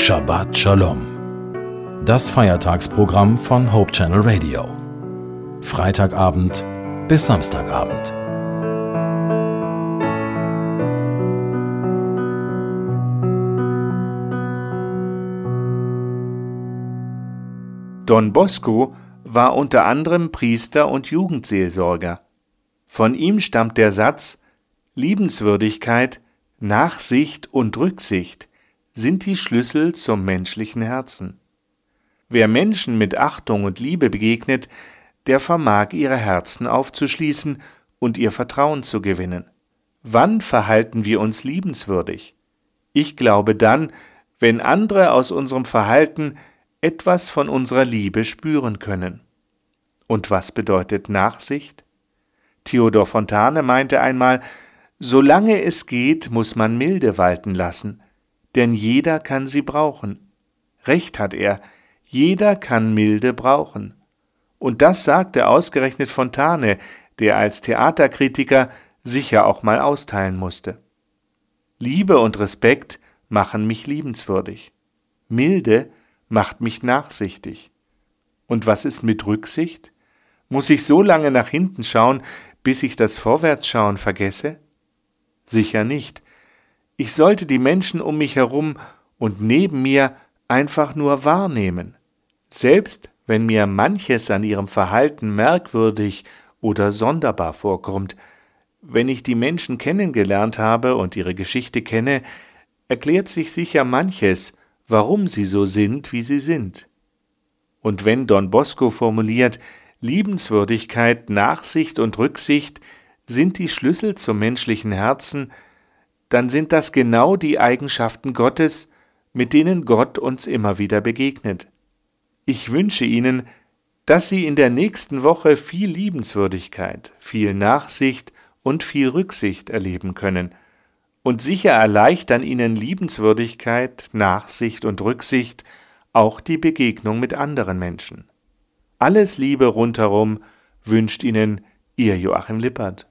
Shabbat Shalom. Das Feiertagsprogramm von Hope Channel Radio. Freitagabend bis Samstagabend. Don Bosco war unter anderem Priester und Jugendseelsorger. Von ihm stammt der Satz Liebenswürdigkeit, Nachsicht und Rücksicht sind die Schlüssel zum menschlichen Herzen. Wer Menschen mit Achtung und Liebe begegnet, der vermag ihre Herzen aufzuschließen und ihr Vertrauen zu gewinnen. Wann verhalten wir uns liebenswürdig? Ich glaube dann, wenn andere aus unserem Verhalten etwas von unserer Liebe spüren können. Und was bedeutet Nachsicht? Theodor Fontane meinte einmal, solange es geht, muss man Milde walten lassen, denn jeder kann sie brauchen. Recht hat er, jeder kann Milde brauchen. Und das sagte ausgerechnet Fontane, der als Theaterkritiker sicher auch mal austeilen musste. Liebe und Respekt machen mich liebenswürdig. Milde macht mich nachsichtig. Und was ist mit Rücksicht? Muss ich so lange nach hinten schauen, bis ich das Vorwärtsschauen vergesse? Sicher nicht. Ich sollte die Menschen um mich herum und neben mir einfach nur wahrnehmen. Selbst wenn mir manches an ihrem Verhalten merkwürdig oder sonderbar vorkommt, wenn ich die Menschen kennengelernt habe und ihre Geschichte kenne, erklärt sich sicher manches, warum sie so sind, wie sie sind. Und wenn Don Bosco formuliert, Liebenswürdigkeit, Nachsicht und Rücksicht sind die Schlüssel zum menschlichen Herzen, dann sind das genau die Eigenschaften Gottes, mit denen Gott uns immer wieder begegnet. Ich wünsche Ihnen, dass Sie in der nächsten Woche viel Liebenswürdigkeit, viel Nachsicht und viel Rücksicht erleben können – und sicher erleichtern ihnen Liebenswürdigkeit, Nachsicht und Rücksicht auch die Begegnung mit anderen Menschen. Alles Liebe rundherum wünscht Ihnen Ihr Joachim Lippert.